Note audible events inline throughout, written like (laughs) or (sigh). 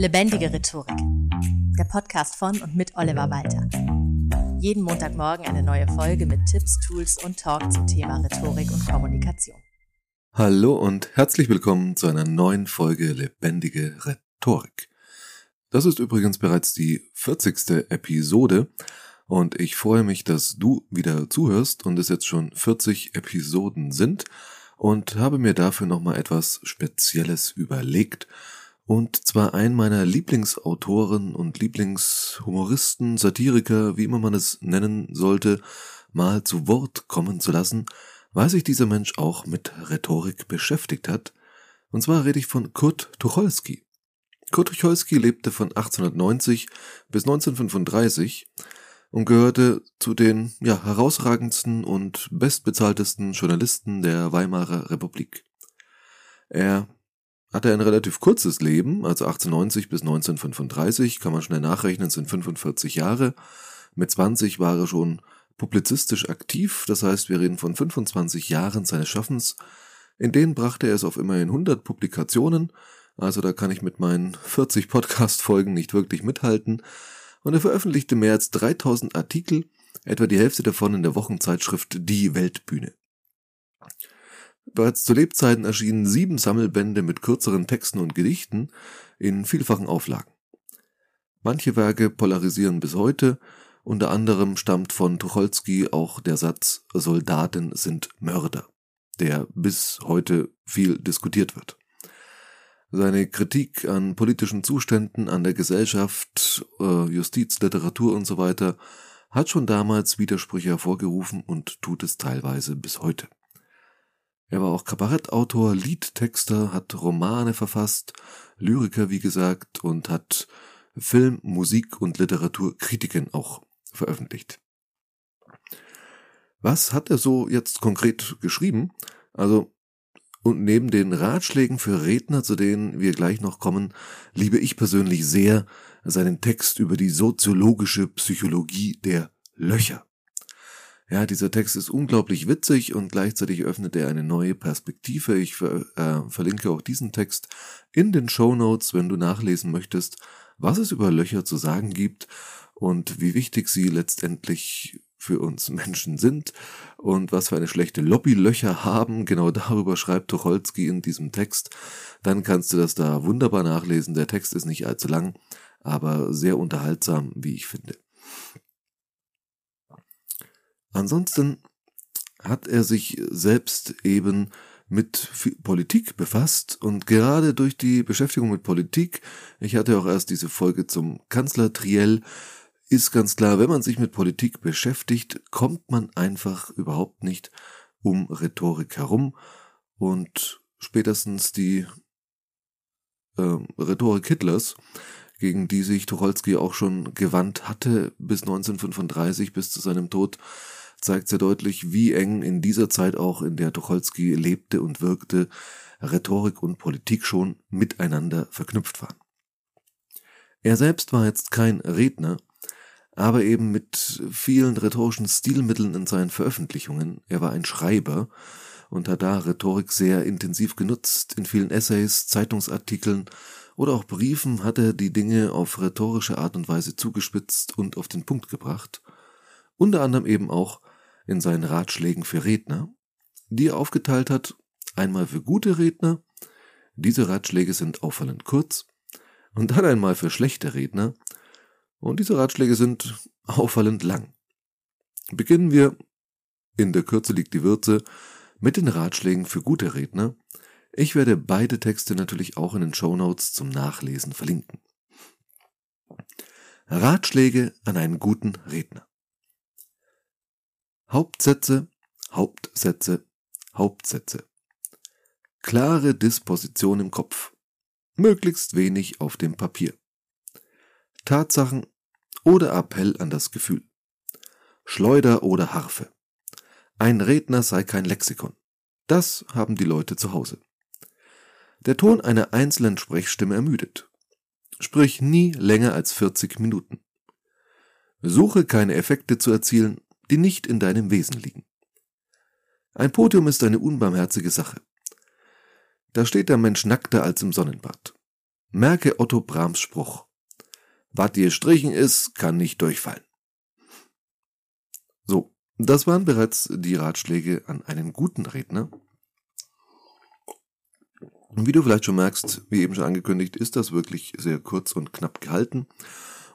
Lebendige Rhetorik. Der Podcast von und mit Oliver Walter. Jeden Montagmorgen eine neue Folge mit Tipps, Tools und Talk zum Thema Rhetorik und Kommunikation. Hallo und herzlich willkommen zu einer neuen Folge Lebendige Rhetorik. Das ist übrigens bereits die 40. Episode und ich freue mich, dass du wieder zuhörst und es jetzt schon 40 Episoden sind und habe mir dafür nochmal etwas Spezielles überlegt und zwar einen meiner Lieblingsautoren und Lieblingshumoristen, Satiriker, wie immer man es nennen sollte, mal zu Wort kommen zu lassen, weil sich dieser Mensch auch mit Rhetorik beschäftigt hat. Und zwar rede ich von Kurt Tucholsky. Kurt Tucholsky lebte von 1890 bis 1935 und gehörte zu den ja, herausragendsten und bestbezahltesten Journalisten der Weimarer Republik. Er hatte ein relativ kurzes Leben, also 1890 bis 1935, kann man schnell nachrechnen, sind 45 Jahre. Mit 20 war er schon publizistisch aktiv, das heißt, wir reden von 25 Jahren seines Schaffens. In denen brachte er es auf immerhin 100 Publikationen, also da kann ich mit meinen 40 Podcast-Folgen nicht wirklich mithalten. Und er veröffentlichte mehr als 3000 Artikel, etwa die Hälfte davon in der Wochenzeitschrift Die Weltbühne. Bereits zu Lebzeiten erschienen sieben Sammelbände mit kürzeren Texten und Gedichten in vielfachen Auflagen. Manche Werke polarisieren bis heute, unter anderem stammt von Tucholsky auch der Satz Soldaten sind Mörder, der bis heute viel diskutiert wird. Seine Kritik an politischen Zuständen, an der Gesellschaft, äh, Justiz, Literatur und so weiter hat schon damals Widersprüche hervorgerufen und tut es teilweise bis heute. Er war auch Kabarettautor, Liedtexter, hat Romane verfasst, Lyriker wie gesagt und hat Film, Musik und Literaturkritiken auch veröffentlicht. Was hat er so jetzt konkret geschrieben? Also, und neben den Ratschlägen für Redner, zu denen wir gleich noch kommen, liebe ich persönlich sehr seinen Text über die soziologische Psychologie der Löcher. Ja, dieser Text ist unglaublich witzig und gleichzeitig öffnet er eine neue Perspektive. Ich ver äh, verlinke auch diesen Text in den Show Notes, wenn du nachlesen möchtest, was es über Löcher zu sagen gibt und wie wichtig sie letztendlich für uns Menschen sind und was für eine schlechte Lobby Löcher haben. Genau (laughs) darüber schreibt Tucholsky in diesem Text. Dann kannst du das da wunderbar nachlesen. Der Text ist nicht allzu lang, aber sehr unterhaltsam, wie ich finde. Ansonsten hat er sich selbst eben mit Politik befasst und gerade durch die Beschäftigung mit Politik, ich hatte auch erst diese Folge zum Kanzler-Triell, ist ganz klar, wenn man sich mit Politik beschäftigt, kommt man einfach überhaupt nicht um Rhetorik herum und spätestens die äh, Rhetorik Hitlers, gegen die sich Tucholsky auch schon gewandt hatte bis 1935, bis zu seinem Tod, zeigt sehr deutlich, wie eng in dieser Zeit auch, in der Tucholsky lebte und wirkte, Rhetorik und Politik schon miteinander verknüpft waren. Er selbst war jetzt kein Redner, aber eben mit vielen rhetorischen Stilmitteln in seinen Veröffentlichungen. Er war ein Schreiber und hat da Rhetorik sehr intensiv genutzt. In vielen Essays, Zeitungsartikeln oder auch Briefen hat er die Dinge auf rhetorische Art und Weise zugespitzt und auf den Punkt gebracht. Unter anderem eben auch in seinen Ratschlägen für Redner, die er aufgeteilt hat, einmal für gute Redner, diese Ratschläge sind auffallend kurz, und dann einmal für schlechte Redner, und diese Ratschläge sind auffallend lang. Beginnen wir, in der Kürze liegt die Würze, mit den Ratschlägen für gute Redner. Ich werde beide Texte natürlich auch in den Show Notes zum Nachlesen verlinken. Ratschläge an einen guten Redner. Hauptsätze, Hauptsätze, Hauptsätze. Klare Disposition im Kopf. Möglichst wenig auf dem Papier. Tatsachen oder Appell an das Gefühl. Schleuder oder Harfe. Ein Redner sei kein Lexikon. Das haben die Leute zu Hause. Der Ton einer einzelnen Sprechstimme ermüdet. Sprich nie länger als 40 Minuten. Suche keine Effekte zu erzielen, die nicht in deinem Wesen liegen. Ein Podium ist eine unbarmherzige Sache. Da steht der Mensch nackter als im Sonnenbad. Merke Otto Brahms Spruch. Was dir strichen ist, kann nicht durchfallen. So, das waren bereits die Ratschläge an einen guten Redner. Und wie du vielleicht schon merkst, wie eben schon angekündigt, ist das wirklich sehr kurz und knapp gehalten.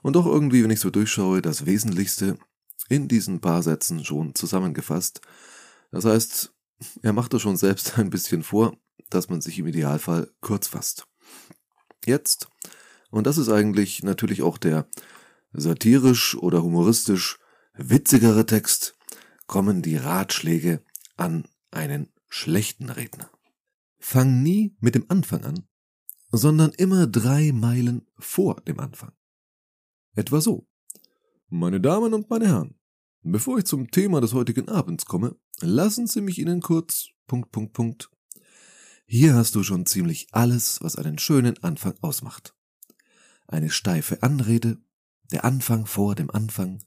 Und doch irgendwie, wenn ich so durchschaue, das Wesentlichste in diesen paar Sätzen schon zusammengefasst. Das heißt, er macht das schon selbst (laughs) ein bisschen vor, dass man sich im Idealfall kurz fasst. Jetzt, und das ist eigentlich natürlich auch der satirisch oder humoristisch witzigere Text, kommen die Ratschläge an einen schlechten Redner. Fang nie mit dem Anfang an, sondern immer drei Meilen vor dem Anfang. Etwa so. Meine Damen und meine Herren, bevor ich zum Thema des heutigen Abends komme, lassen Sie mich Ihnen kurz Punkt, Punkt, Punkt. Hier hast du schon ziemlich alles, was einen schönen Anfang ausmacht. Eine steife Anrede, der Anfang vor dem Anfang,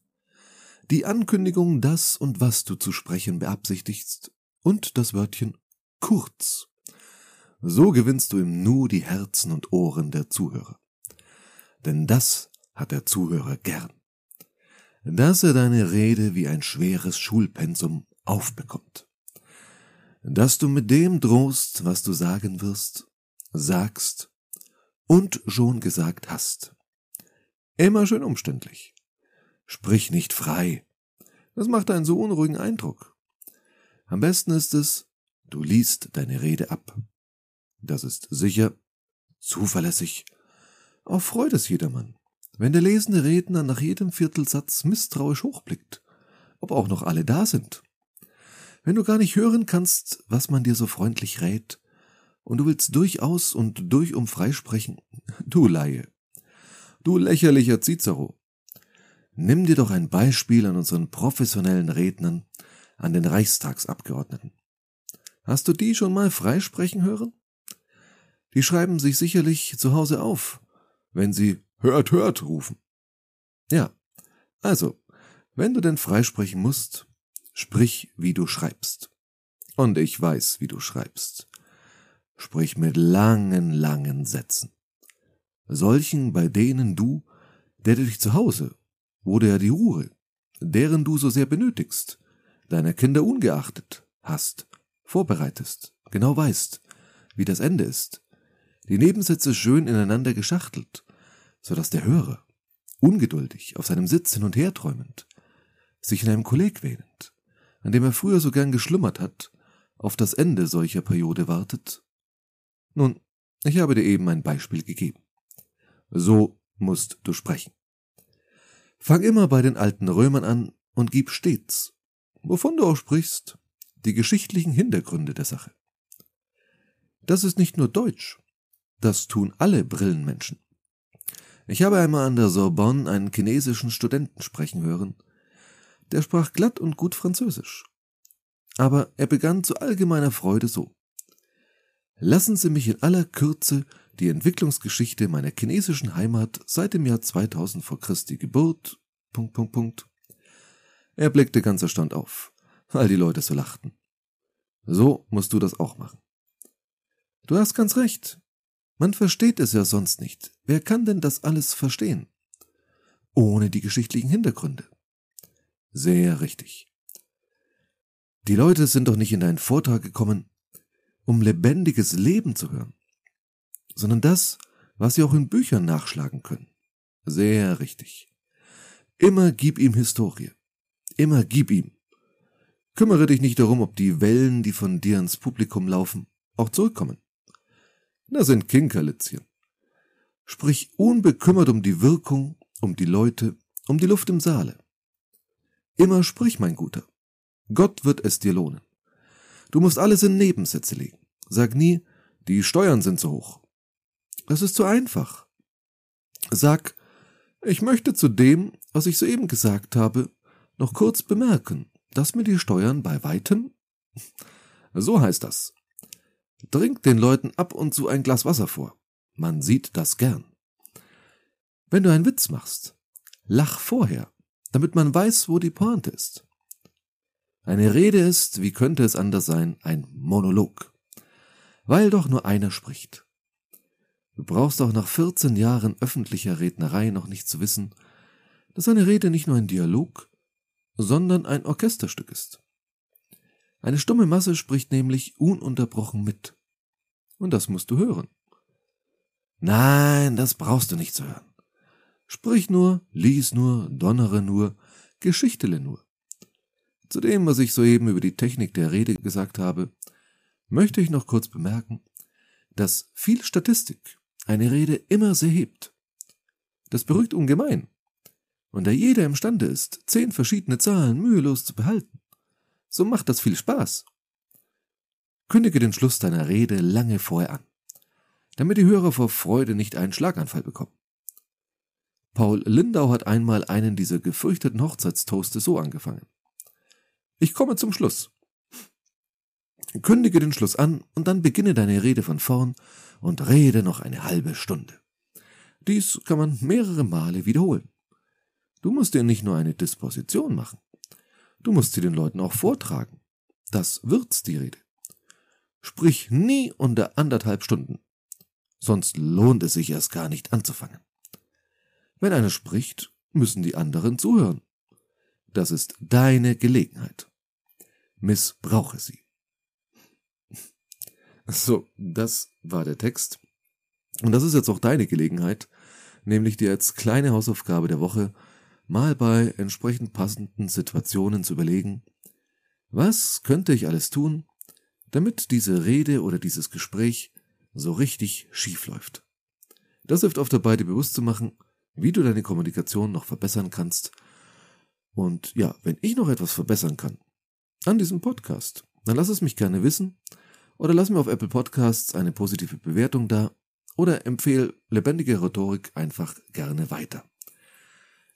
die Ankündigung, das und was du zu sprechen beabsichtigst, und das Wörtchen kurz. So gewinnst du im Nu die Herzen und Ohren der Zuhörer. Denn das hat der Zuhörer gern. Dass er deine Rede wie ein schweres Schulpensum aufbekommt. Dass du mit dem drohst, was du sagen wirst, sagst und schon gesagt hast. Immer schön umständlich. Sprich nicht frei. Das macht einen so unruhigen Eindruck. Am besten ist es, du liest deine Rede ab. Das ist sicher, zuverlässig, auch freut es jedermann, wenn der lesende Redner nach jedem Viertelsatz misstrauisch hochblickt, ob auch noch alle da sind. Wenn du gar nicht hören kannst, was man dir so freundlich rät, und du willst durchaus und durchum freisprechen, (laughs) du Laie, du lächerlicher Cicero, Nimm dir doch ein Beispiel an unseren professionellen Rednern, an den Reichstagsabgeordneten. Hast du die schon mal freisprechen hören? Die schreiben sich sicherlich zu Hause auf, wenn sie Hört, hört rufen. Ja, also, wenn du denn freisprechen musst, sprich, wie du schreibst. Und ich weiß, wie du schreibst. Sprich mit langen, langen Sätzen. Solchen, bei denen du, der du dich zu Hause wurde ja die Ruhe, deren du so sehr benötigst, deiner Kinder ungeachtet, hast, vorbereitest, genau weißt, wie das Ende ist, die Nebensätze schön ineinander geschachtelt, so dass der Hörer, ungeduldig, auf seinem Sitz hin und her träumend, sich in einem Kolleg wähnend, an dem er früher so gern geschlummert hat, auf das Ende solcher Periode wartet? Nun, ich habe dir eben ein Beispiel gegeben. So musst du sprechen. Fang immer bei den alten Römern an und gib stets, wovon du auch sprichst, die geschichtlichen Hintergründe der Sache. Das ist nicht nur Deutsch, das tun alle Brillenmenschen. Ich habe einmal an der Sorbonne einen chinesischen Studenten sprechen hören, der sprach glatt und gut Französisch. Aber er begann zu allgemeiner Freude so. Lassen Sie mich in aller Kürze die Entwicklungsgeschichte meiner chinesischen Heimat seit dem Jahr 2000 vor Christi Geburt. Punkt, Punkt, Punkt. Er blickte ganz erstaunt auf, weil die Leute so lachten. So musst du das auch machen. Du hast ganz recht. Man versteht es ja sonst nicht. Wer kann denn das alles verstehen? Ohne die geschichtlichen Hintergründe. Sehr richtig. Die Leute sind doch nicht in deinen Vortrag gekommen, um lebendiges Leben zu hören sondern das, was sie auch in Büchern nachschlagen können. Sehr richtig. Immer gib ihm Historie. Immer gib ihm. Kümmere dich nicht darum, ob die Wellen, die von dir ins Publikum laufen, auch zurückkommen. Das sind Kinkerlitzchen. Sprich unbekümmert um die Wirkung, um die Leute, um die Luft im Saale. Immer sprich, mein Guter. Gott wird es dir lohnen. Du musst alles in Nebensätze legen. Sag nie, die Steuern sind zu hoch. Das ist zu einfach. Sag, ich möchte zu dem, was ich soeben gesagt habe, noch kurz bemerken, dass mir die Steuern bei weitem, (laughs) so heißt das, dringt den Leuten ab und zu ein Glas Wasser vor. Man sieht das gern. Wenn du einen Witz machst, lach vorher, damit man weiß, wo die Pointe ist. Eine Rede ist, wie könnte es anders sein, ein Monolog, weil doch nur einer spricht. Du brauchst auch nach 14 Jahren öffentlicher Rednerei noch nicht zu wissen, dass eine Rede nicht nur ein Dialog, sondern ein Orchesterstück ist. Eine stumme Masse spricht nämlich ununterbrochen mit. Und das musst du hören. Nein, das brauchst du nicht zu hören. Sprich nur, lies nur, donnere nur, geschichtele nur. Zu dem, was ich soeben über die Technik der Rede gesagt habe, möchte ich noch kurz bemerken, dass viel Statistik eine Rede immer sehr hebt. Das beruhigt ungemein. Und da jeder imstande ist, zehn verschiedene Zahlen mühelos zu behalten, so macht das viel Spaß. Kündige den Schluss deiner Rede lange vorher an, damit die Hörer vor Freude nicht einen Schlaganfall bekommen. Paul Lindau hat einmal einen dieser gefürchteten Hochzeitstoaste so angefangen. Ich komme zum Schluss. Kündige den Schluss an und dann beginne deine Rede von vorn und rede noch eine halbe Stunde. Dies kann man mehrere Male wiederholen. Du musst dir nicht nur eine Disposition machen. Du musst sie den Leuten auch vortragen. Das wird's die Rede. Sprich nie unter anderthalb Stunden. Sonst lohnt es sich erst gar nicht anzufangen. Wenn einer spricht, müssen die anderen zuhören. Das ist deine Gelegenheit. Missbrauche sie. So, das war der Text. Und das ist jetzt auch deine Gelegenheit, nämlich dir als kleine Hausaufgabe der Woche mal bei entsprechend passenden Situationen zu überlegen, was könnte ich alles tun, damit diese Rede oder dieses Gespräch so richtig schief läuft. Das hilft oft dabei, dir bewusst zu machen, wie du deine Kommunikation noch verbessern kannst. Und ja, wenn ich noch etwas verbessern kann an diesem Podcast, dann lass es mich gerne wissen oder lass mir auf Apple Podcasts eine positive Bewertung da oder empfehle lebendige Rhetorik einfach gerne weiter.